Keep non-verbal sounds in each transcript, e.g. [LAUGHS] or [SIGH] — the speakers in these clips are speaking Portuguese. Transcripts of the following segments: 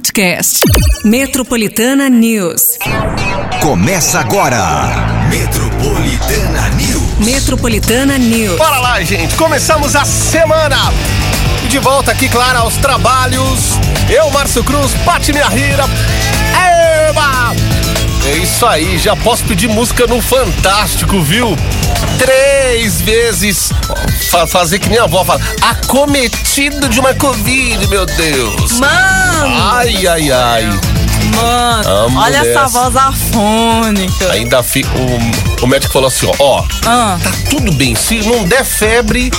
podcast. Metropolitana News. Começa agora. Metropolitana News. Metropolitana News. Bora lá, gente. Começamos a semana. E de volta aqui, claro, aos trabalhos. Eu, Márcio Cruz, Pati Minha Rira. É isso aí, já posso pedir música no Fantástico, viu? Três vezes. Fa fazer que nem a avó fala. Acometido de uma Covid, meu Deus. Mano! Ai, ai, ai. Mano, Amo olha essa voz afônica. Ainda fi, o, o médico falou assim: ó, ó, Ah. tá tudo bem. Se não der febre,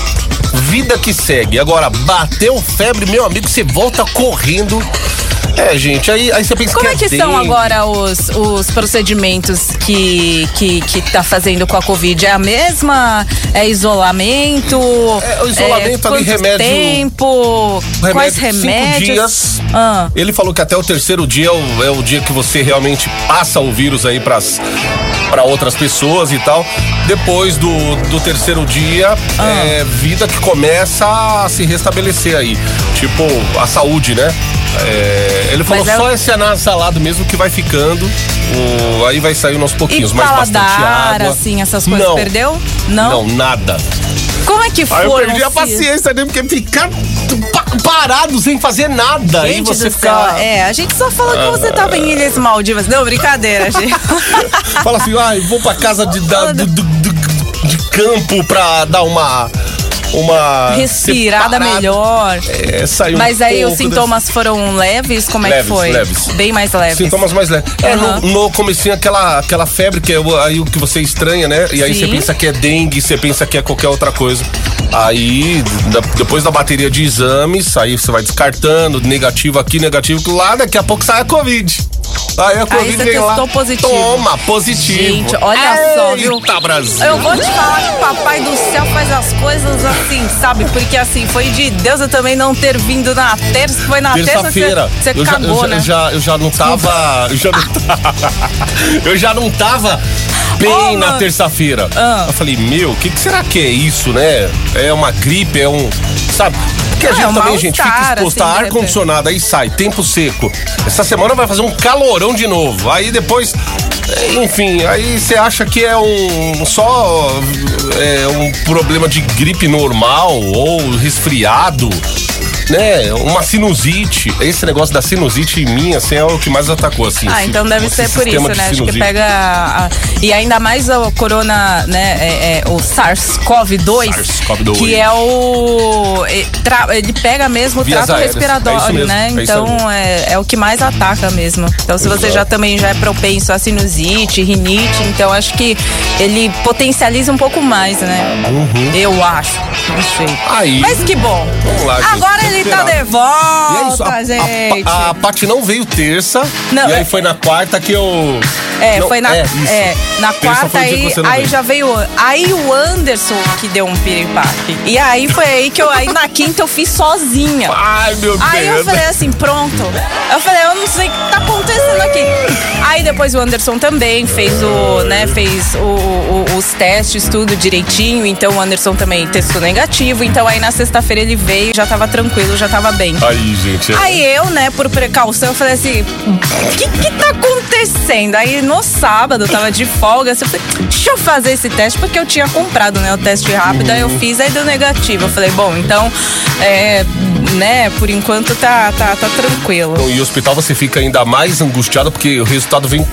vida que segue. Agora, bateu febre, meu amigo, você volta correndo. É, gente, aí, aí você pensa Como que é que são dengue. agora os, os procedimentos que, que, que tá fazendo com a Covid? É a mesma? É isolamento? É, o isolamento ali, quanto remédio- tempo? Quais Remédio, cinco remédios? dias. Ah. Ele falou que até o terceiro dia é o, é o dia que você realmente passa o vírus aí pras para outras pessoas e tal. Depois do, do terceiro dia, Ah. é vida que começa a se restabelecer aí. Tipo, a saúde, né? É, ele falou Mas é só o- esse anasalado mesmo que vai ficando. o- aí vai sair uns E pouquinhos, mas bastante paladar, água. assim, essas coisas, Não. perdeu? Não? Não, nada. Como é que foram? eu perdi a paciência dele, porque ficar pa- parado sem fazer nada. Gente você do fica. céu, é, a gente só falou que você tava em Ilhas Maldivas. Não, brincadeira, [LAUGHS] gente. Fala assim, ai, vou pra casa de, da- do, do- do- de campo pra dar uma. Uma. Respirada separada. melhor. É, saiu um Mas aí os sintomas foram leves? Como é Leves, que foi? leves. Bem mais leves. Sintomas mais leves. É, Aham. no, no comecinho aquela, aquela febre que é o- aí o que você estranha, né? E aí Sim. você pensa que é dengue, você pensa que é qualquer outra coisa. Aí, da- depois da bateria de exames, aí você vai descartando, negativo aqui, negativo lá, daqui a pouco sai a Covid. Aí a Covid você vem lá. testou positivo. Toma, positivo. Gente, olha só, viu? Eita, Brasil. Eu vou te falar que o papai do céu faz as coisas assim, sabe? Porque assim, foi de Deus eu também não ter vindo na terça, foi na terça Terça-feira. que você, eu, já, cagou, eu, já, né? eu, já, eu já não tava. Eu já não tava. [LAUGHS] eu já não tava bem Oh, na terça-feira. Ah. Eu falei, meu, o que, que será que é isso, né? É uma gripe, é um. Sabe? Porque a Ah, gente é também, gente, fica exposto assim, a de ar-condicionado, aí sai, tempo seco. Essa semana vai fazer um calorão de novo. Aí depois. é, Enfim, aí você acha que é um só é, um problema de gripe normal ou resfriado, né? Uma sinusite. Esse negócio da sinusite em mim, assim, é o que mais atacou, assim. Ah, então deve ser por isso, né? Acho que pega. a- e ainda mais o corona, né? É, é, o SARS-CoV-2. SARS-CoV-2. Que é o. Ele pega mesmo o Vias trato aéreas. É respiratório, né? é isso Então é, é o que mais ataca mesmo. Então, se você Exato. já também já é propenso a sinusite, rinite, então acho que ele potencializa um pouco mais, né? Uhum. Eu acho. Não sei. Aí. Mas que bom. Vamos lá, gente, Agora ele tá de E é isso, volta, a, gente. a, a Paty não veio terça. Não, e aí é- foi na quarta que eu. É, Não, foi na, é, é, na quarta aí, aí veio. já veio. Aí o Anderson que deu um piripaque. E aí foi aí que eu. Aí na quinta eu fiz sozinha. Ai, meu Aí eu Deus. falei assim, pronto. Eu falei, eu não sei o que tá acontecendo aqui. Aí depois o Anderson também fez o, né, fez o, o- os testes, tudo direitinho. Então o Anderson também testou negativo. Então aí na sexta-feira ele veio, já tava tranquilo, já tava bem. Aí, gente. é- Aí eu, né, por precaução, eu falei assim: o que que tá acontecendo? Aí no sábado, eu tava de folga, assim, eu falei: deixa eu fazer esse teste, porque eu tinha comprado, né, o teste rápido, aí eu fiz, aí deu negativo. Eu falei: bom, então, é, né, por enquanto tá, tá, tá tranquilo. Então, E o hospital você fica ainda mais angustiado porque o resultado vem.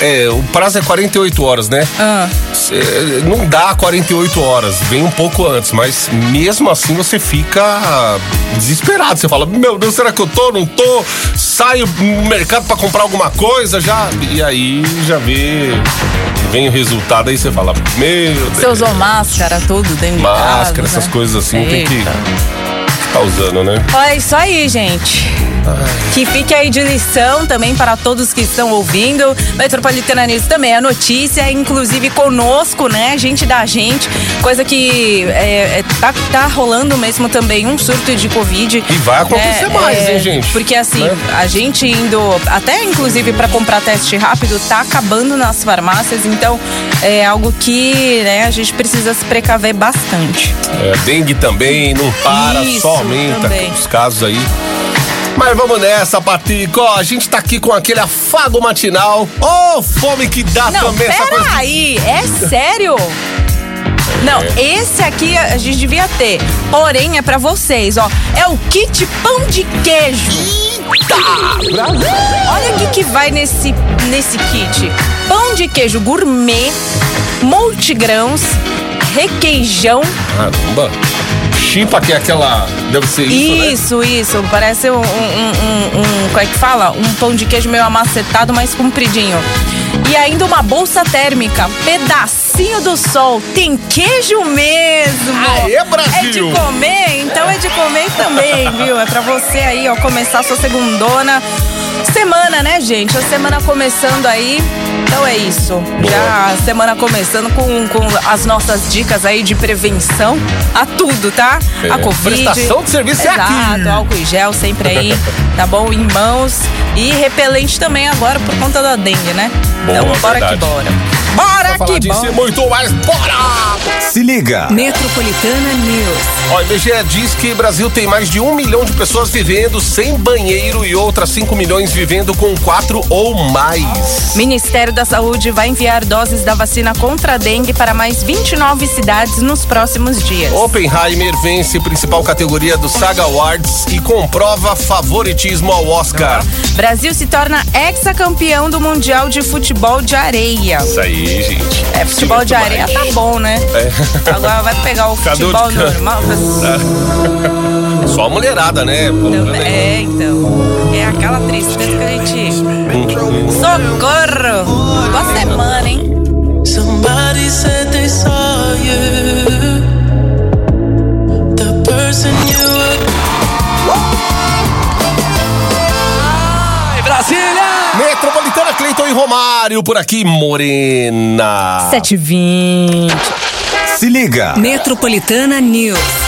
É, o prazo é 48 horas, né? Ah. Cê- não dá 48 horas, vem um pouco antes, mas mesmo assim você fica desesperado. Você fala: Meu Deus, será que eu tô? Não tô? Saio no mercado pra comprar alguma coisa já. E aí já vê. Vem o resultado, aí você fala: Meu Deus. Você usou máscara, tudo dentro de casa, Máscara, essas né? coisas assim, tem que Eita. ficar usando, né? É isso aí, gente. Que fique aí de lição também para todos que estão ouvindo. Metropolitana News também é notícia, inclusive conosco, né? Gente da gente. Coisa que é, é, tá, tá rolando mesmo também um surto de Covid. E vai acontecer né? mais, hein, gente? Porque assim, Né? a gente indo, até inclusive para comprar teste rápido, tá acabando nas farmácias. Então é algo que né, a gente precisa se precaver bastante. É, dengue também, não para, Isso, só aumenta também. os casos aí. Mas vamos nessa, Patico. Ó, a gente tá aqui com aquele afago matinal. Ô, oh, fome que dá Não, também essa coisa. peraí, é sério? Não, esse aqui a gente devia ter. Porém, é pra vocês, ó. É o kit pão de queijo. Olha o que, que vai nesse, nesse kit: pão de queijo gourmet, multigrãos, requeijão. Caramba. Chipa, que é aquela. Deve ser isso, né? Isso, isso. Parece um, um, um, um- Como é que fala? Um pão de queijo meio amacetado, mas compridinho. E ainda uma bolsa térmica, pedacinho do sol. Tem queijo mesmo. Aê, Brasil! É de comer, então é de comer também, [LAUGHS] viu? É pra você aí, ó, começar a sua segundona. Semana, né, gente? A semana começando aí. Então é isso. Já a semana começando com, com as nossas dicas aí de prevenção a tudo, tá? É, A Covid. prestação de serviço é Exato, aqui. álcool em gel sempre aí, [LAUGHS] tá bom? Em mãos. E repelente também agora por conta da dengue, né? Boa, então bora verdade. que bora. Bora que disso bora. muito mais, bora! Se liga. Metropolitana News. Ó, o IBGE diz que o Brasil tem mais de um milhão de pessoas vivendo sem banheiro e outras 5 milhões vivendo com quatro ou mais. Ministério da Saúde vai enviar doses da vacina contra a dengue para mais 29 cidades nos próximos dias. Oppenheimer vence principal categoria do Saga Awards e comprova favoritismo ao Oscar. Brasil se torna hexacampeão do Mundial de Futebol de Areia. Isso aí, gente. É, futebol de areia tá bom, né? Agora vai pegar o Cadê o futebol de normal. [LAUGHS] Só a mulherada, né? Pô, É, então. É aquela tristeza que a gente. Socorro! Boa semana, hein? E Romário por aqui, Morena. 7h20. Se liga. Metropolitana News.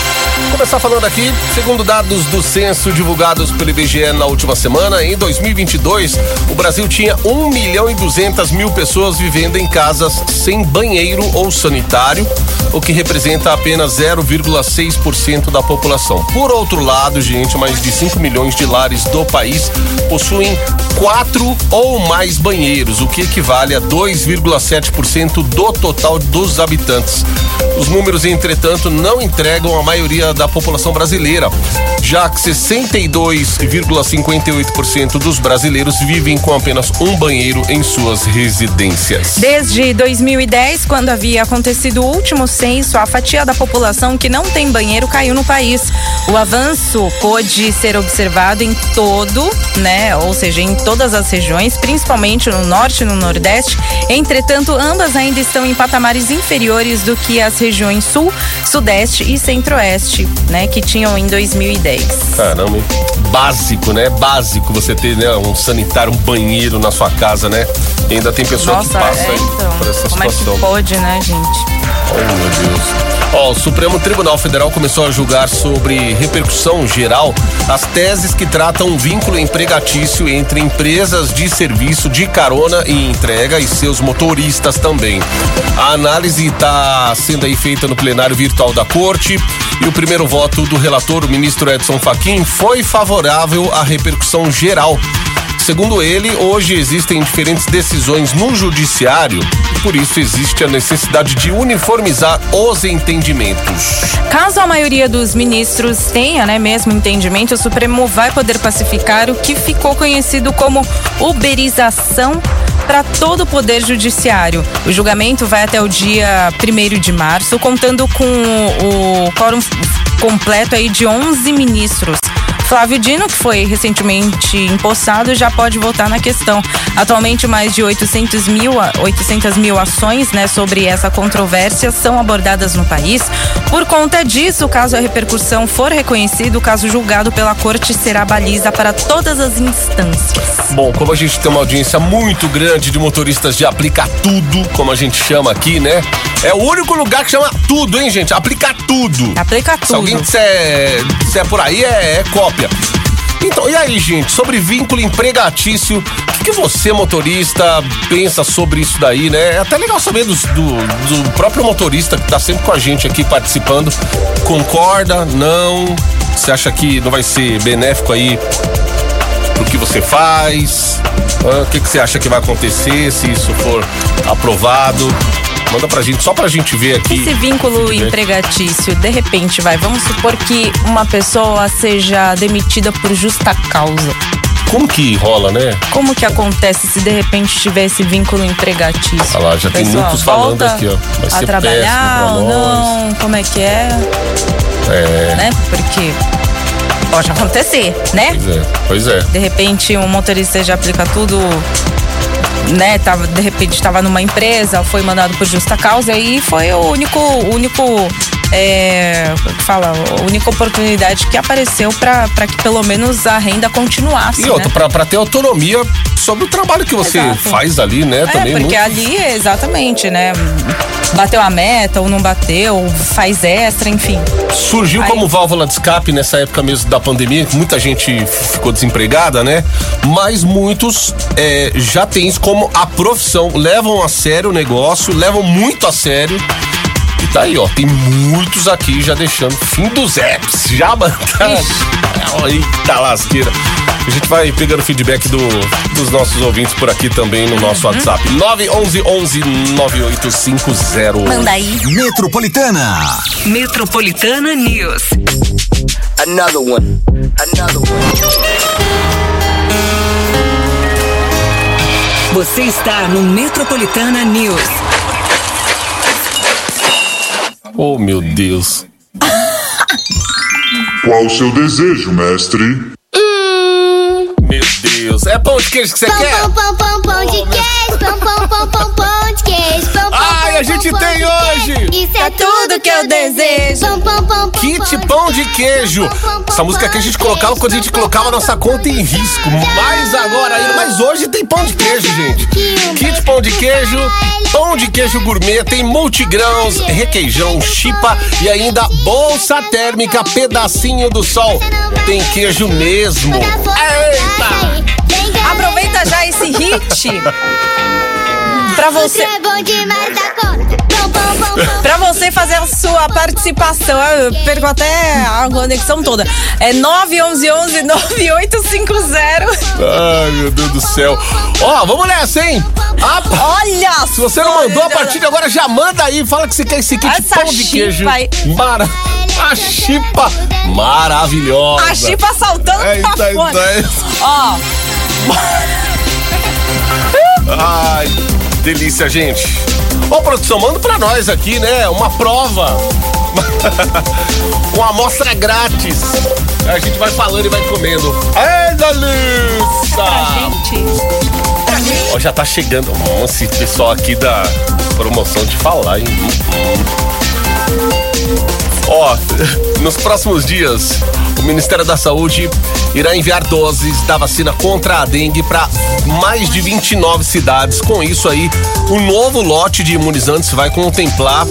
Começar falando aqui, segundo dados do censo divulgados pelo IBGE na última semana, em 2022, o Brasil tinha 1 milhão e 200 mil pessoas vivendo em casas sem banheiro ou sanitário, o que representa apenas 0,6% da população. Por outro lado, gente, mais de 5 milhões de lares do país possuem quatro ou mais banheiros, o que equivale a 2,7% do total dos habitantes. Os números, entretanto, não entregam a maioria da população brasileira, já que 62,58% dos brasileiros vivem com apenas um banheiro em suas residências. Desde 2010, quando havia acontecido o último censo, a fatia da população que não tem banheiro caiu no país. O avanço pôde ser observado em todo, né, ou seja, em todas as regiões, principalmente no norte e no nordeste. Entretanto, ambas ainda estão em patamares inferiores do que as regiões sul, sudeste e centro-oeste, né, que tinham em 2010. Caramba, hein? Básico, né? Básico você ter né, um sanitário, um banheiro na sua casa, né? E ainda tem pessoa que passa é, aí então, por essa como é situação. que pode, né, gente? Oh, meu Deus. Ó, o Supremo Tribunal Federal começou a julgar sobre repercussão geral as teses que tratam o vínculo empregatício entre empresas de serviço de carona e entrega e seus motoristas também. A análise está sendo aí feita no plenário virtual da Corte e o primeiro voto do relator, o ministro Edson Fachin, foi favorável à repercussão geral. Segundo ele, hoje existem diferentes decisões no judiciário e por isso existe a necessidade de uniformizar os entendimentos. Caso a maioria dos ministros tenha, né, mesmo entendimento, o Supremo vai poder pacificar o que ficou conhecido como uberização para todo o poder judiciário. O julgamento vai até o dia 1 de março, contando com o quórum completo aí de 11 ministros. Flávio Dino, que foi recentemente empossado, já pode votar na questão. Atualmente, mais de 800 mil, 800 mil ações né, sobre essa controvérsia são abordadas no país. Por conta disso, caso a repercussão for reconhecida, o caso julgado pela corte será baliza para todas as instâncias. Bom, como a gente tem uma audiência muito grande de motoristas de aplicar tudo, como a gente chama aqui, né? É o único lugar que chama tudo, hein, gente? Aplicar tudo. Aplica Se tudo. alguém disser, disser por aí, é, é cópia. Então, e aí, gente, sobre vínculo empregatício, o que, você, motorista, pensa sobre isso daí, né? É até legal saber dos- do, do próprio motorista que tá sempre com a gente aqui participando. Concorda? Não? Você acha que não vai ser benéfico aí pro que você faz? O que, que você acha que vai acontecer se isso for aprovado? Manda pra gente, só pra gente ver aqui. Esse vínculo empregatício, de repente, vai, vamos supor que uma pessoa seja demitida por justa causa. Como que rola, né? Como que acontece se de repente tiver esse vínculo empregatício? Olha lá, já A tem muitos falando aqui, ó. Vai a ser trabalhar ou não? Como é que é? É, Né? Porque pode acontecer, né? pois é. Pois é. De repente um motorista já aplica tudo, né? Tava, de repente estava numa empresa, foi mandado por justa causa e foi o único, único. É, que fala, a única oportunidade que apareceu para que pelo menos a renda continuasse. E outra, né? pra ter autonomia sobre o trabalho que você Exato. faz ali, né? É, Também porque muito. ali, exatamente, né? Bateu a meta ou não bateu, faz extra, enfim. Surgiu Aí- como válvula de escape nessa época mesmo da pandemia, que muita gente ficou desempregada, né? Mas muitos é, já têm isso como a profissão, levam a sério o negócio, levam muito a sério. E tá aí, ó, tem muitos aqui já deixando fim dos apps, já mandaram. [LAUGHS] Eita lasqueira. A gente vai pegando feedback do, dos nossos ouvintes por aqui também no nosso WhatsApp. 911 9850. Manda aí. Metropolitana. Metropolitana News. Another one. Another one. Você está no Metropolitana News. Oh, meu Deus. Qual o seu desejo, mestre? É pão de queijo que você Pão, quer? pão, pão, pão, pão de queijo, pão, pão, pão, pão, pão de queijo, pão, pão, Ai, pão, a gente pão, tem pão de hoje. queijo. Isso é tudo que eu desejo. Pão, pão, pão, pão, Kit pão de queijo. Essa música que a gente colocava quando a gente colocava a nossa conta em risco. Mas agora ainda. Mas hoje tem pão de queijo, gente. Kit pão de queijo, pão de queijo gourmet, tem multigrãos, requeijão, chipa e ainda bolsa térmica, pedacinho do sol. Tem queijo mesmo. Eita! Hit pra Você é bom demais da conta. Pra você fazer a sua participação, eu perco até a conexão toda. É 911 9850. Ai, meu Deus do céu. Ó, vamos nessa, hein? Ah, Olha! Se você não mandou a partir de agora, já manda aí. Fala que você quer esse kit Essa pão de queijo. aí. Mara... A chipa maravilhosa. A Chipa saltando É, pra então, fora. é- Ó, Ai, delícia, gente. Ô, produção, manda pra nós aqui, né? Uma prova. [LAUGHS] Uma amostra grátis. A gente vai falando e vai comendo. Ai, delícia! gente. Ó, já tá chegando. Nossa, esse pessoal aqui da promoção de falar, hein? Ó, [LAUGHS] nos próximos dias, o Ministério da Saúde irá enviar doses da vacina contra a dengue para mais de 29 cidades. Com isso aí, o novo lote de imunizantes vai contemplar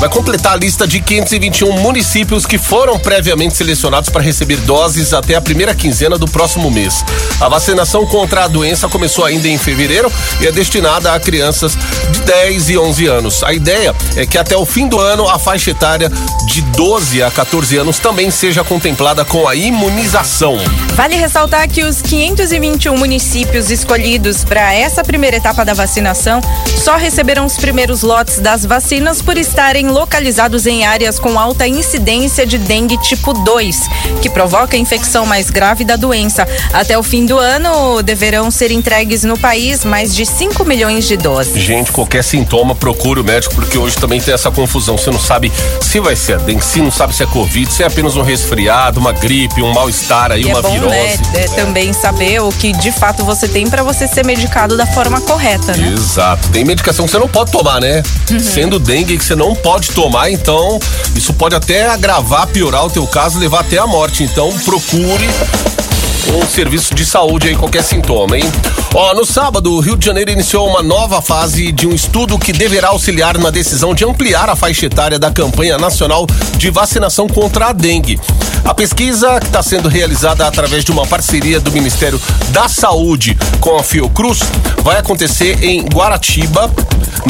vai completar a lista de 521 municípios que foram previamente selecionados para receber doses até a primeira quinzena do próximo mês. A vacinação contra a doença começou ainda em fevereiro e é destinada a crianças de 10 e 11 anos. A ideia é que até o fim do ano a faixa etária de 12 a 14 anos também seja contemplada com a imunização. Vale ressaltar que os 521 municípios escolhidos para essa primeira etapa da vacinação só receberão os primeiros lotes das vacinas por estarem localizados em áreas com alta incidência de dengue tipo 2, que provoca a infecção mais grave da doença. Até o fim do ano, deverão ser entregues no país mais de 5 milhões de doses. Gente, qualquer sintoma, procure o médico, porque hoje também tem essa confusão. Você não sabe se vai ser a dengue, se não sabe se é Covid, se é apenas um resfriado, uma gripe, um mal-estar aí, E uma é bom, virose. né, é, também saber o que de fato você tem para você ser medicado da forma correta, né? Exato. Tem medicação que você não pode tomar, né? Uhum. Sendo dengue que você não pode tomar, então isso pode até agravar, piorar o teu caso, levar até a morte. Então procure um serviço de saúde aí, qualquer sintoma, hein? Ó, no sábado, o Rio de Janeiro iniciou uma nova fase de um estudo que deverá auxiliar na decisão de ampliar a faixa etária da campanha nacional de vacinação contra a dengue. A pesquisa, que está sendo realizada através de uma parceria do Ministério da Saúde com a Fiocruz, vai acontecer em Guaratiba,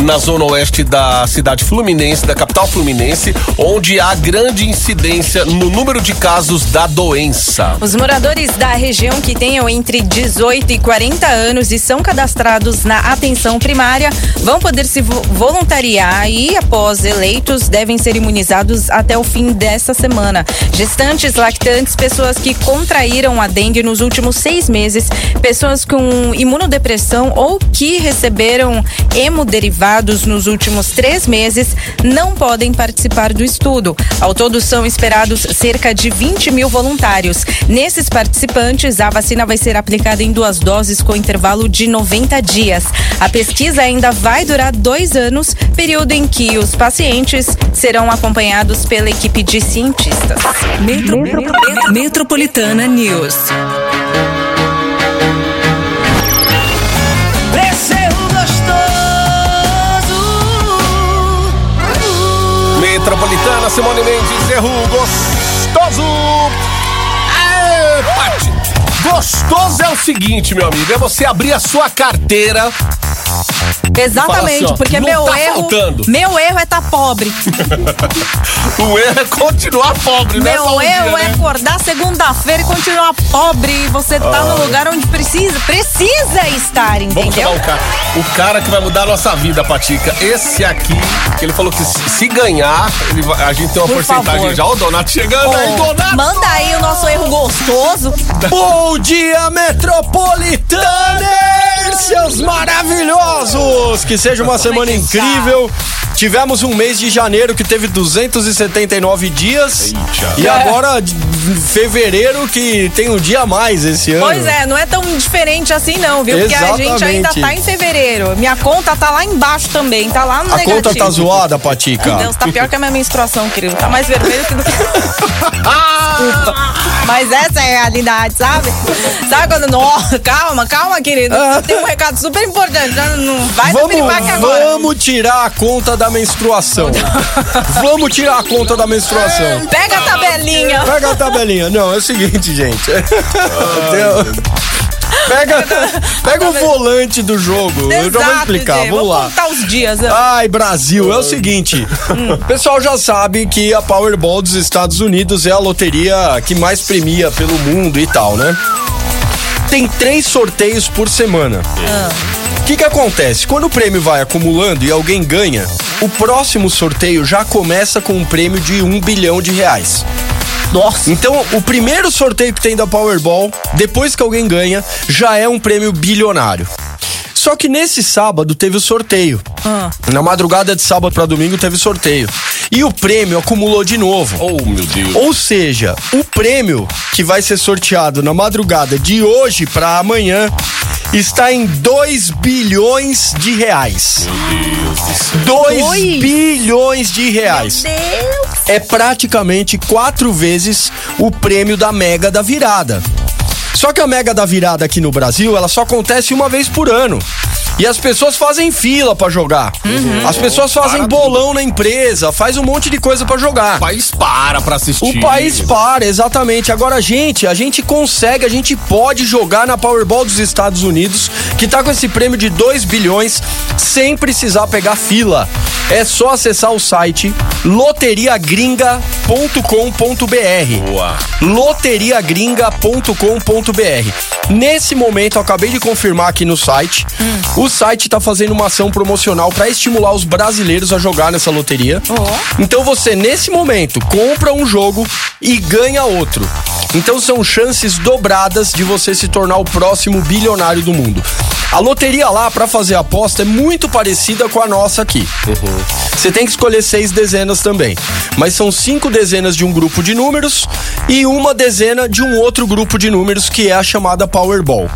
na zona oeste da cidade fluminense, da capital fluminense, onde há grande incidência no número de casos da doença. Os moradores da região que tenham entre 18 e 40 anos e são cadastrados na atenção primária vão poder se vo- voluntariar e, após eleitos, devem ser imunizados até o fim dessa semana. Gestantes, lactantes, pessoas que contraíram a dengue nos últimos seis meses, pessoas com imunodepressão ou que receberam hemoderivados nos últimos três meses não podem participar do estudo. Ao todo, são esperados cerca de 20 mil voluntários. Nesses participantes, a vacina vai ser aplicada em duas doses com intervalo de 90 dias. A pesquisa ainda vai durar dois anos, período em que os pacientes serão acompanhados pela equipe de cientistas. Metropolitana News. Metropolitana, Simone Mendes, erro gostoso. Aê, Pati. Gostoso é o seguinte, meu amigo, é você abrir a sua carteira. Exatamente, Fala assim, ó, porque meu tá erro, faltando. meu erro é estar pobre. [LAUGHS] O erro é continuar pobre, né? Meu um erro dia, é né? acordar segunda-feira e continuar pobre. Você tá no lugar onde precisa, precisa estar, Vamos entendeu? chamar o cara. O cara que vai mudar a nossa vida, Patica. Esse aqui, que ele falou que se, ganhar, ele vai- a gente tem uma Por porcentagem favor. já. Ó, o Donato chegando aí, Ô, Donato! Manda aí o nosso erro gostoso. [LAUGHS] Bom dia, metropolitanos, seus maravilhosos! Que seja uma semana que tá? incrível. Tivemos um mês de janeiro que teve 279 dias. E agora, fevereiro, que tem um dia a mais esse ano. Pois é, não é tão diferente assim não, viu? Porque a gente ainda Exatamente. tá em fevereiro. Minha conta tá lá embaixo também, tá lá no A negativo. conta tá zoada, Patica. Deus, tá pior que a minha menstruação, querido. Tá mais vermelho que do que. Desculpa. [LAUGHS] Mas essa é a realidade, sabe? Sabe quando. Nossa, calma, calma, querido. Tem um recado super importante. Não vai piripaque Vamos, agora. vamos tirar a conta da menstruação. [LAUGHS] vamos tirar a conta da menstruação. Pega a tabelinha. Pega a tabelinha. Não, é o seguinte, gente. [LAUGHS] Pega, pega o volante do jogo. Eu já vou Exato, explicar. Vamos lá. contar os dias. né? Ai, Brasil, é o seguinte. O pessoal já sabe que a Powerball dos Estados Unidos é a loteria que mais premia pelo mundo e tal, né? Tem três sorteios por semana. O que que acontece? Quando o prêmio vai acumulando e alguém ganha, o próximo sorteio já começa com um prêmio de um bilhão de reais. Nossa. Então, o primeiro sorteio que tem da Powerball, depois que alguém ganha, já é um prêmio bilionário. Só que nesse sábado teve o sorteio. Na madrugada de sábado para domingo teve sorteio. E o prêmio acumulou de novo. Oh, meu Deus. Ou seja, o prêmio que vai ser sorteado na madrugada de hoje para amanhã está em 2 bilhões de reais. 2 Dois? bilhões de reais. É praticamente quatro vezes o prêmio da Mega da Virada. Só que a Mega da Virada aqui no Brasil, ela só acontece uma vez por ano. E as pessoas fazem fila pra jogar. As pessoas fazem Para bolão na empresa, faz um monte de coisa pra jogar. O país para pra assistir. O país para, exatamente. Agora, gente, a gente consegue, a gente pode jogar na Powerball dos Estados Unidos, que tá com esse prêmio de 2 bilhões, sem precisar pegar fila. É só acessar o site loteriagringa.com.br. Boa. loteriagringa.com.br. Nesse momento, eu acabei de confirmar aqui no site. O site tá fazendo uma ação promocional para estimular os brasileiros a jogar nessa loteria. Então você, nesse momento, compra um jogo e ganha outro. Então são chances dobradas de você se tornar o próximo bilionário do mundo. A loteria lá, para fazer a aposta, é muito parecida com a nossa aqui. Você tem que escolher seis dezenas também. Mas são cinco dezenas de um grupo de números e uma dezena de um outro grupo de números que é a chamada Powerball.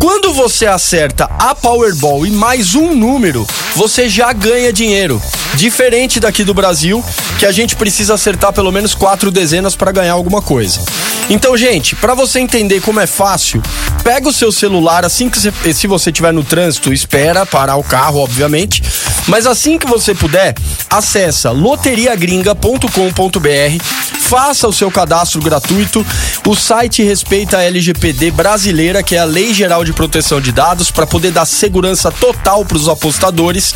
Quando você acerta a Powerball e mais um número, você já ganha dinheiro. Diferente daqui do Brasil, que a gente precisa acertar pelo menos quatro dezenas para ganhar alguma coisa. Então, gente, para você entender como é fácil, pega o seu celular assim que você, se você estiver no trânsito, espera parar o carro, obviamente. Mas assim que você puder, acessa loteriagringa.com.br, faça o seu cadastro gratuito. O site respeita a LGPD brasileira, que é a Lei Geral de Proteção de Dados, para poder dar segurança total para os apostadores.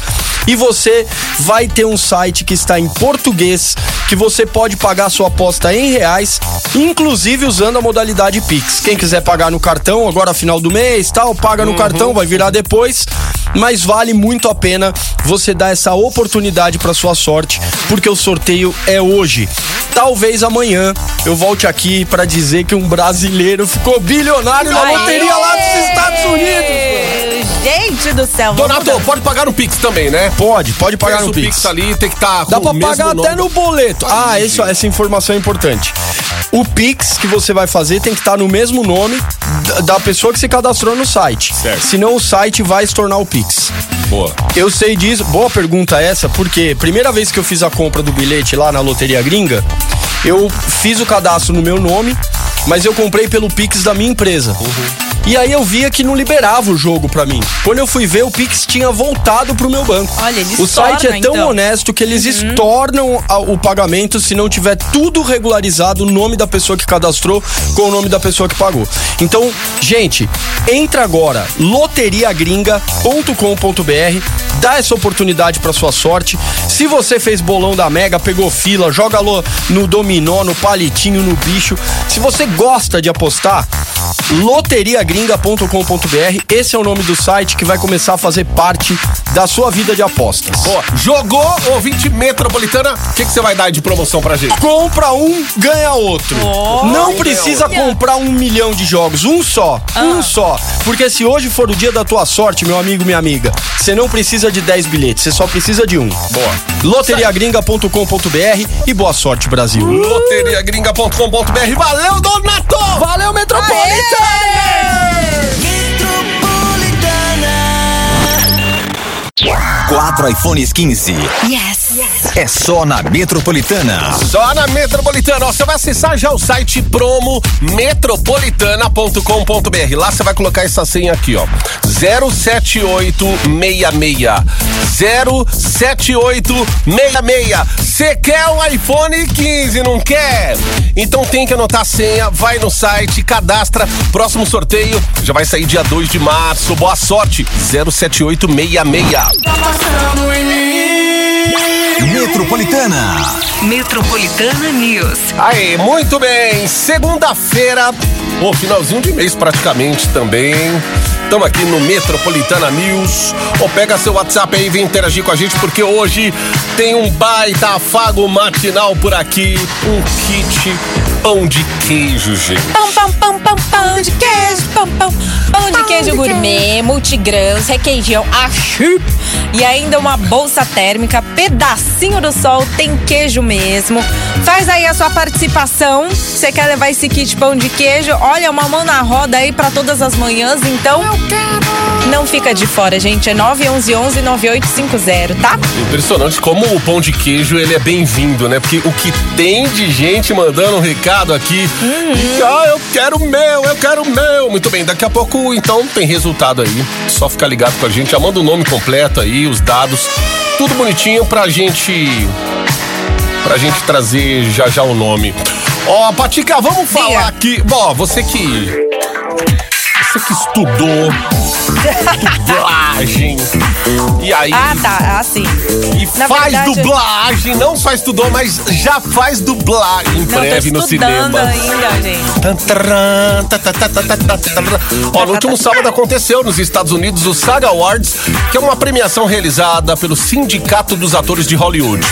E você vai ter um site que está em português, que você pode pagar sua aposta em reais, inclusive usando a modalidade Pix. Quem quiser pagar no cartão, agora final do mês, tal, paga no cartão, vai virar depois. Mas vale muito a pena você dar essa oportunidade para sua sorte, porque o sorteio é hoje. Talvez amanhã eu volte aqui para dizer que um brasileiro ficou bilionário na loteria lá dos Estados Unidos. Gente do céu. Donato, mudar. pode pagar no Pix também, né? Pode, pode pagar no o Pix. Pix ali, tem que estar Dá com pra pagar até no boleto. Ah, isso, essa informação é importante. O Pix que você vai fazer tem que estar no mesmo nome da- da pessoa que se cadastrou no site. Certo. Senão o site vai se tornar o Pix. Boa. Eu sei disso. Boa pergunta essa, porque primeira vez que eu fiz a compra do bilhete lá na Loteria Gringa, eu fiz o cadastro no meu nome, mas eu comprei pelo Pix da minha empresa. E aí eu via que não liberava o jogo pra mim. Quando eu fui ver, o Pix tinha voltado pro meu banco. Olha, eles O site é tornam, tão então. honesto que eles estornam a- o pagamento se não tiver tudo regularizado, o nome da pessoa que cadastrou com o nome da pessoa que pagou. Então, gente, entra agora, loteriagringa.com.br, dá essa oportunidade pra sua sorte. Se você fez bolão da Mega, pegou fila, joga no dominó, no palitinho, no bicho. Se você gosta de apostar, loteriagringa.com.br, esse é o nome do site que vai começar a fazer parte da sua vida de apostas. Boa. Jogou, ouvinte metropolitana, o que que você vai dar de promoção pra gente? Compra um, ganha outro. Não precisa comprar um milhão de jogos, um só, um só. Porque se hoje for o dia da tua sorte, meu amigo, minha amiga, você não precisa de 10 bilhetes, você só precisa de um. Boa. Loteriagringa.com.br e boa sorte, Brasil. Loteriagringa.com.br. Valeu, Donato! Valeu, Brothers! Quatro iPhones 15. Yes. É só na Metropolitana. Só na Metropolitana. Ó, Você vai acessar já o site promo metropolitana.com.br. Lá você vai colocar essa senha aqui, ó. 07866. 07866. Você quer um iPhone 15, não quer? Então tem que anotar a senha, vai no site, cadastra. Próximo sorteio já vai sair dia 2 de março. Boa sorte. 07866. Metropolitana. Metropolitana News. Aí, muito bem. Segunda-feira, o finalzinho de mês praticamente também. Estamos aqui no Metropolitana News. Ou pega seu WhatsApp aí e vem interagir com a gente, porque hoje tem um baita afago matinal por aqui. Um kit pão de queijo, gente. Pão, pão, pão, pão, pão de queijo, pão, pão, pão de queijo gourmet, multigrãos, requeijão, achu e ainda uma bolsa térmica, pedacinho do sol, tem queijo mesmo. Faz aí a sua participação. Você quer levar esse kit pão de queijo? Olha, uma mão na roda aí pra todas as manhãs, então não fica de fora, gente. É 911 9850, tá? Impressionante como o pão de queijo ele é bem-vindo, né? Porque o que tem de gente mandando um recado aqui. Ah, eu quero o meu, eu quero o meu. Muito bem, daqui a pouco então tem resultado aí. Só ficar ligado com a gente, já manda o nome completo aí, os dados, tudo bonitinho pra gente. Pra gente trazer já já o nome. Ó, Patica, vamos falar aqui. Bom, você que. Você que estudou dublagem. E aí? Ah, tá, assim. Ah, e Na faz verdade, dublagem, não só estudou, mas já faz dublagem em breve no cinema. Ainda, gente. Ó, no último sábado aconteceu nos Estados Unidos o Saga Awards, que é uma premiação realizada pelo Sindicato dos Atores de Hollywood.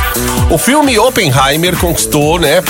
O filme Oppenheimer conquistou, né,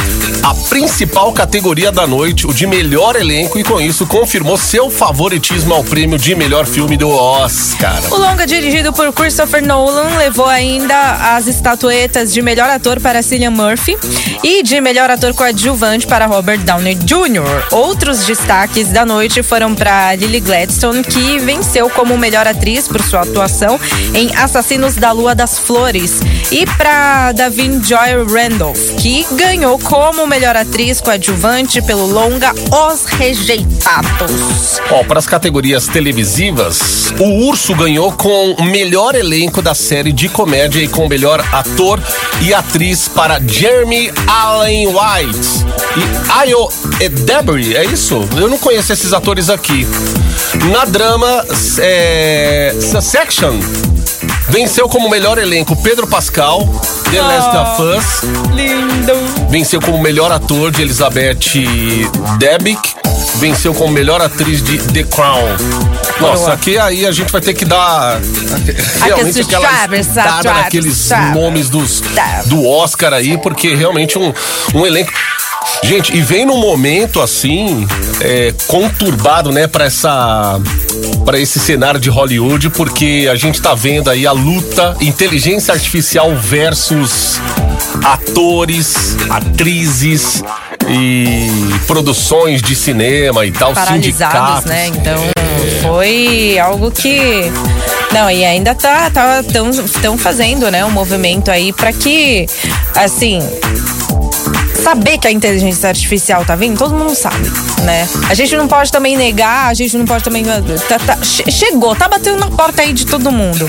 a principal categoria da noite, o de melhor elenco, e com isso confirmou seu favoritismo ao prêmio de melhor filme filme do Oscar. O longa dirigido por Christopher Nolan levou ainda as estatuetas de melhor ator para Cillian Murphy e de melhor ator coadjuvante para Robert Downey Jr. Outros destaques da noite foram para Lily Gladstone, que venceu como melhor atriz por sua atuação em Assassinos da Lua das Flores, e para Davin Joy Randolph, que ganhou como melhor atriz coadjuvante pelo longa Os Rejeitados. Ó, para as categorias televisivas, o Urso ganhou com o melhor elenco da série de comédia e com o melhor ator e atriz para Jeremy Allen White e Ayo Edebry, é isso? Eu não conheço esses atores aqui. Na drama, é, Succession venceu como melhor elenco Pedro Pascal, The Last of Us. Lindo. Venceu como melhor ator de Elizabeth Debicki. Venceu como melhor atriz de The Crown. Nossa, aqui aí a gente vai ter que dar realmente aquela traves, naqueles nomes dos, do Oscar aí, porque realmente um, um elenco. Gente, e vem num momento assim, é, conturbado, né, pra essa. para esse cenário de Hollywood, porque a gente tá vendo aí a luta inteligência artificial versus atores, atrizes e produções de cinema e tal, paralisados, sindicatos. né? Então foi algo que não e ainda tá tá tão, tão fazendo, né, um movimento aí para que assim saber que a inteligência artificial tá vindo, todo mundo sabe, né? A gente não pode também negar, a gente não pode também. tá- tá- che- chegou, tá batendo na porta aí de todo mundo.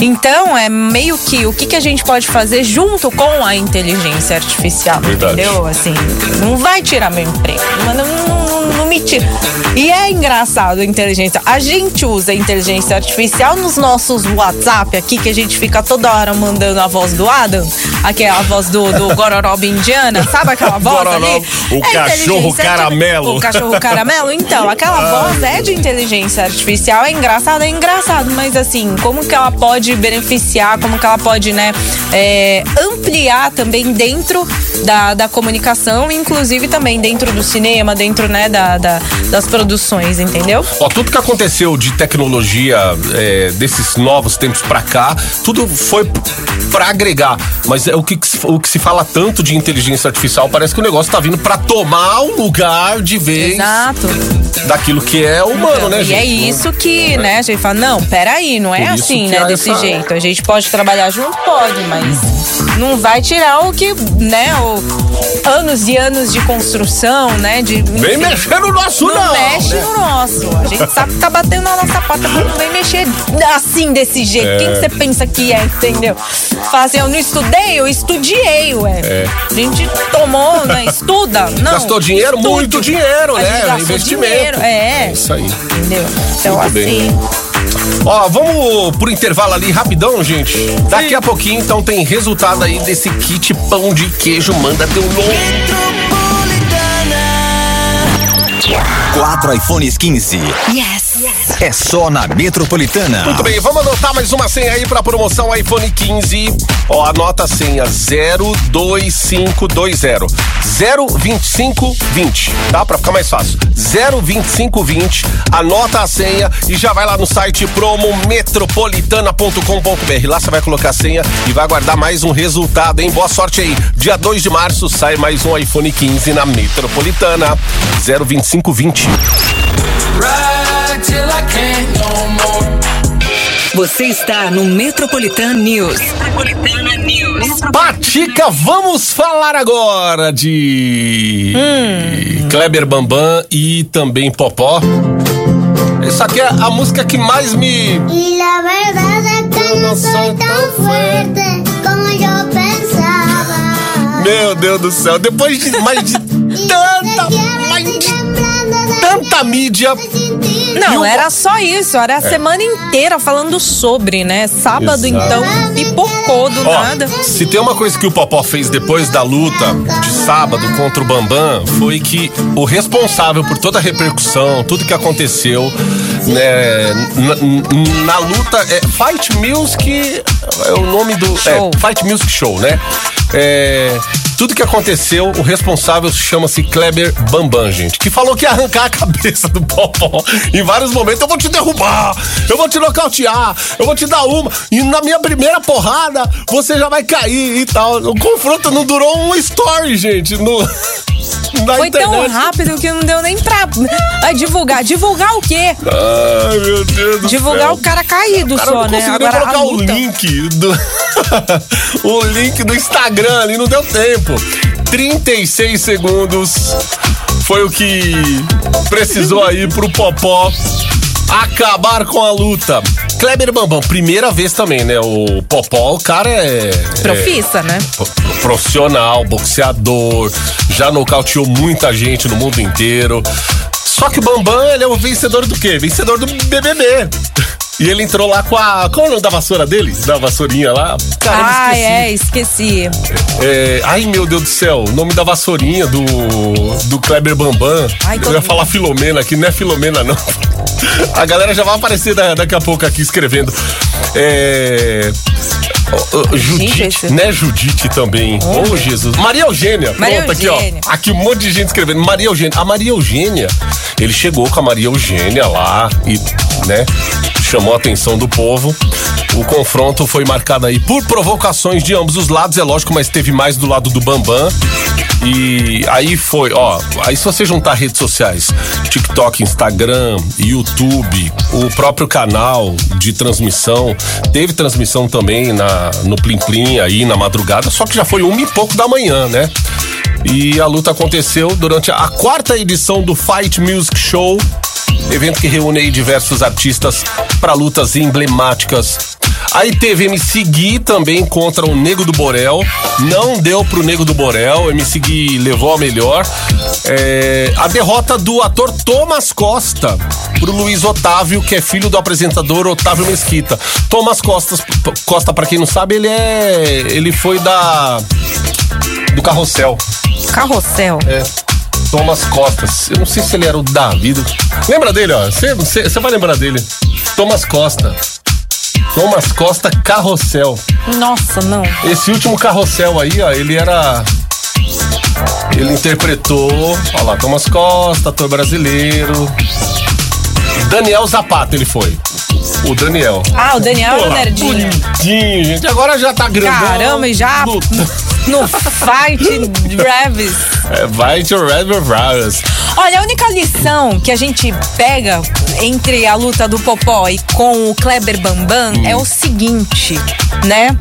Então, é meio que o que, que a gente pode fazer junto com a inteligência artificial, Verdade. entendeu? Assim, não vai tirar meu emprego, mas não, não, não me tira. E é engraçado a inteligência. A gente usa a inteligência artificial nos nossos WhatsApp aqui, que a gente fica toda hora mandando a voz do Adam, aquela voz do, do Gororoba indiana, sabe aquela voz ali? o É cachorro caramelo. O cachorro caramelo? Então, aquela voz é de inteligência artificial, é engraçado, é engraçado, mas assim, como que ela pode beneficiar, como que ela pode, né, é, ampliar também dentro da, da comunicação, inclusive também dentro do cinema, dentro, né, da, da- das produções, entendeu? Ó, tudo que aconteceu de tecnologia é, desses novos tempos pra cá, tudo foi p- pra agregar. Mas é o que, o que se fala tanto de inteligência artificial, parece que o negócio tá vindo pra tomar o lugar de vez Exato. daquilo que é humano, Então, né, e gente? é isso que, né, a gente fala, não, peraí, não é assim, né, desse essa- jeito. A gente pode trabalhar junto, pode, mas não vai tirar o que, né, o anos e anos de construção, né, de... Vem enfim, mexer no nosso não! Não mexe né? no nosso. A gente sabe que tá batendo na nossa porta, mas não vem mexer assim, desse jeito. É. Quem que você pensa que é, entendeu? Fala assim, eu não estudei, eu estudiei, ué. É. A gente tomou, né, [LAUGHS] estuda. Não, Gastou dinheiro? Muito dinheiro, né? Investimento. dinheiro, é. É isso aí. Entendeu? Então, Muito bem. Ó, vamos pro intervalo ali rapidão, gente. Daqui a pouquinho, então, tem resultado aí desse kit pão de queijo. Manda teu nome. Quatro iPhones 15. Yes. É só na Metropolitana. Muito bem, vamos anotar mais uma senha aí pra promoção iPhone 15. Ó, anota a senha 02520. 02520, tá? Pra ficar mais fácil. 02520. Anota a senha e já vai lá no site promometropolitana.com.br. Lá você vai colocar a senha e vai aguardar mais um resultado, hein? Boa sorte aí. Dia 2 de março sai mais um iPhone 15 na Metropolitana. 02520. Você está no Metropolitan News. Metropolitana News. Patica, vamos falar agora de Kleber Bambam e também Popó. Essa aqui é a música que mais me. Y la verdad es que no soy tan fuerte como yo pensaba. Meu Deus do céu, depois de mais de tanta, tanta mídia. Não, era só isso. Era a semana inteira falando sobre, né? Sábado, Exato. então, pipocou do Ó, nada. se tem uma coisa que o Popó fez depois da luta de sábado contra o Bambam, foi que o responsável por toda a repercussão, tudo que aconteceu, né, na, na luta, é Fight Music é o nome do. Show. É, Fight Music Show, né? É, Tudo que aconteceu, o responsável chama-se Kleber Bambam, gente, que falou que ia arrancar a cabeça do Popó em vários momentos. Eu vou te derrubar, eu vou te nocautear, eu vou te dar uma. E na minha primeira porrada, você já vai cair e tal. O confronto não durou um story, gente. No, [LAUGHS] na Foi tão internet. rápido que não deu nem pra Vai divulgar. Divulgar o quê? Ai, meu Deus do Divulgar céu. o cara caído O cara só, não né? Agora colocar o link do. [LAUGHS] o link do Instagram ali, não deu tempo. 36 segundos foi o que precisou aí pro Popó acabar com a luta. Kleber Bambam, primeira vez também, né? O Popó, o cara é. Profissa, né? é, pro- profissional, boxeador, já nocauteou muita gente no mundo inteiro. Só que o Bambam, ele é o vencedor do quê? Vencedor do BBB. E ele entrou lá com a. Qual é o nome da vassoura dele? Da vassourinha lá? Caramba, ah, esqueci. é, esqueci. É, ai, meu Deus do céu, o nome da vassourinha do, do Kleber Bambam. Ai, Eu ia falar Filomena aqui, não é Filomena, não. [LAUGHS] A galera já vai aparecer da- daqui a pouco aqui escrevendo. É. ó, ó, Judite, esse- né? Judite também. Ô, Jesus. Maria Eugênia. Maria Pronto, aqui, Eugênia. ó. Aqui um monte de gente escrevendo. Maria Eugênia. A Maria Eugênia, ele chegou com a Maria Eugênia lá e, né? Chamou a atenção do povo. O confronto foi marcado aí por provocações de ambos os lados, é lógico, mas teve mais do lado do Bambam. E aí foi, ó. Aí se você juntar redes sociais, TikTok, Instagram, YouTube, o próprio canal de transmissão, teve transmissão também na, no Plim Plim aí na madrugada, só que já foi uma e pouco da manhã, né? E a luta aconteceu durante a quarta edição do Fight Music Show, evento que reúne diversos artistas para lutas emblemáticas. Aí teve MC Gui também contra o Nego do Borel. Não deu pro Nego do Borel. MC Gui levou a melhor. É, a derrota do ator Thomas Costa pro Luiz Otávio, que é filho do apresentador Otávio Mesquita. Thomas Costa, Costa para quem não sabe, ele é. Ele foi da. Do Carrossel. Carrossel. É. Thomas Costas. Eu não sei se ele era o Davi. Lembra dele, ó? Você vai lembrar dele. Thomas Costa. Thomas Costa Carrossel. Nossa, não. Esse último carrossel aí, ó, ele era. Ele interpretou. Olha lá, Thomas Costa, ator brasileiro. Daniel Zapata, ele foi. O Daniel. Ah, o Daniel era Pô, nerdinho. Bonitinho, gente. Agora já tá grandão. Caramba, e já. No fight Revis. É, Red Virus. Olha, a única lição que a gente pega entre a luta do Popó e com o Kleber Bambam Hum. é o seguinte, né?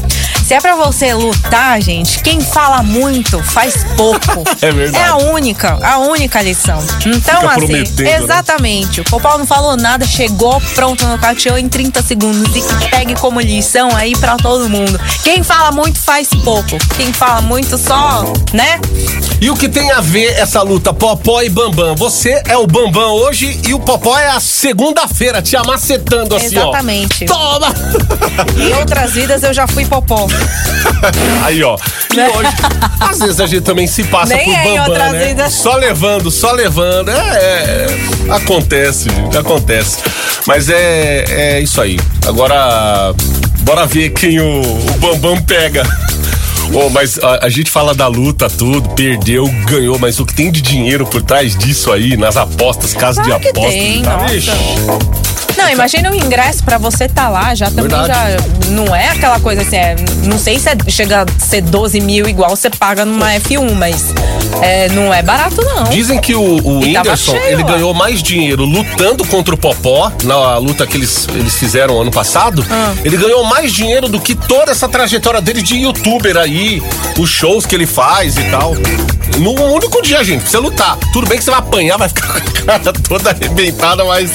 Se é pra você lutar, gente, quem fala muito faz pouco. [LAUGHS] É verdade. É a única, a única lição. Então, Fica assim, né? exatamente. O Popó não falou nada, chegou pronto no cateou em 30 segundos e pegue como lição aí pra todo mundo. Quem fala muito faz pouco. Quem fala muito só, né? E o que tem a ver essa luta Popó e Bambam? Você é o Bambam hoje e o Popó é a segunda-feira, te amacetando assim, Exatamente. ó. Toma! [LAUGHS] Em outras vidas eu já fui popó. [LAUGHS] Aí, ó. E hoje, às vezes a gente também se passa Nem por é Bambam, né? Só levando, só levando. É, é, acontece, gente, acontece. Mas é, é isso aí. Agora, bora ver quem o, o Bambam pega. [LAUGHS] Ô, mas a, a gente fala da luta, tudo, perdeu, ganhou, mas o que tem de dinheiro por trás disso aí, nas apostas, casa Claro de apostas. tem, tá? Não, imagina o ingresso pra você tá lá, já também Verdade. já. Não é aquela coisa assim, é, não sei se é- chega a ser 12 mil igual você paga numa F1, mas é, não é barato, não. Dizem que o, o Whindersson, cheio ele lá. ganhou mais dinheiro lutando contra o Popó, na luta que eles, eles fizeram ano passado. Ah. Ele ganhou mais dinheiro do que toda essa trajetória dele de youtuber aí, os shows que ele faz e tal. No único dia, gente, você lutar. Tudo bem que você vai apanhar, vai ficar com [LAUGHS] a cara toda arrebentada, mas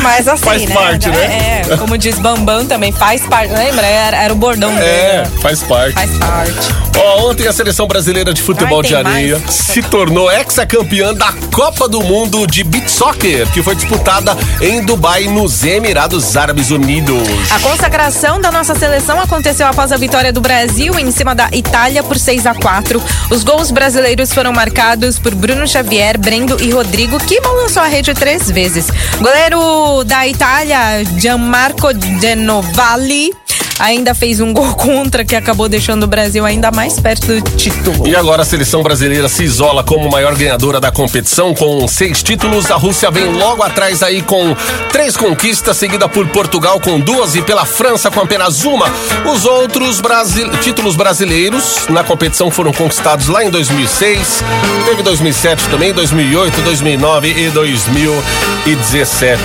Mas assim, Faz né? parte, né? É, como diz Bambam também, faz parte. Lembra? Era, era o bordão dele. é, né? faz parte. Faz parte. Ó, ontem a seleção brasileira de futebol Ai, de areia mais? se tornou ex-campeã da Copa do Mundo de Beach Soccer, que foi disputada em Dubai, nos Emirados Árabes Unidos. A consagração da nossa seleção aconteceu após a vitória do Brasil em cima da Itália por 6 a 4 Os gols brasileiros foram marcados por Bruno Xavier, Brendo e Rodrigo, que balançou a rede três vezes. Goleiro da Itália, Gianmarco Genovali, ainda fez um gol [LAUGHS] contra que acabou deixando o Brasil ainda mais perto do título. E agora a seleção brasileira se isola como maior ganhadora da competição com seis títulos. A Rússia vem logo atrás aí com três conquistas, seguida por Portugal com duas e pela França com apenas uma. Os outros brasi- títulos brasileiros na competição foram conquistados lá em 2006, teve 2007 também, 2008, 2009 e 2017.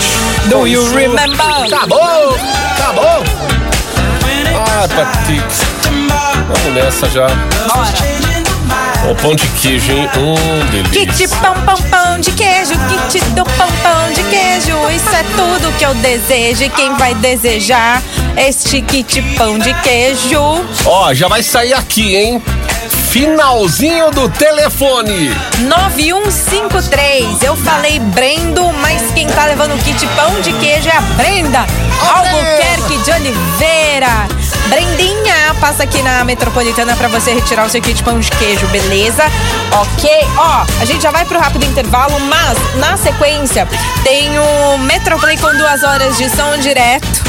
Do you remember? Acabou! Acabou! Ah, Patix. Vamos nessa já. Bora. O pão de queijo, hein? Hum, delícia. Kit pão pão pão de queijo, kit do pão pão de queijo. Isso é tudo que eu desejo. E quem vai desejar este kit pão de queijo? Ó, já vai sair aqui, hein? Finalzinho do telefone. 9153. Eu falei Brendo, mas quem tá levando o kit pão de queijo é a Brenda Albuquerque de Oliveira. Brendinha, passa aqui na Metropolitana pra você retirar o seu kit pão de queijo, beleza? Ok, ó, a gente já vai pro rápido intervalo, mas na sequência tem o Metroplay com duas horas de som direto.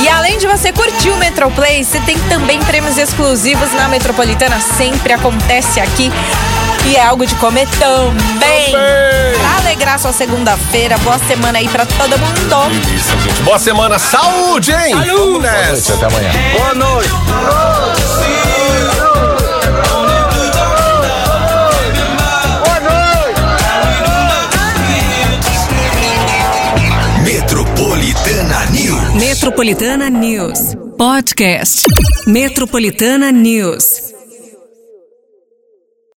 E além de você curtir o Metroplay, você tem também prêmios exclusivos na Metropolitana. Sempre acontece aqui. E é algo de comer também. Pra alegrar sua segunda-feira, boa semana aí pra todo mundo. Delícia, gente. Boa semana. Saúde, hein? Vamos nessa. Até amanhã. Boa noite. Metropolitana News. Metropolitana News. Podcast. Metropolitana News.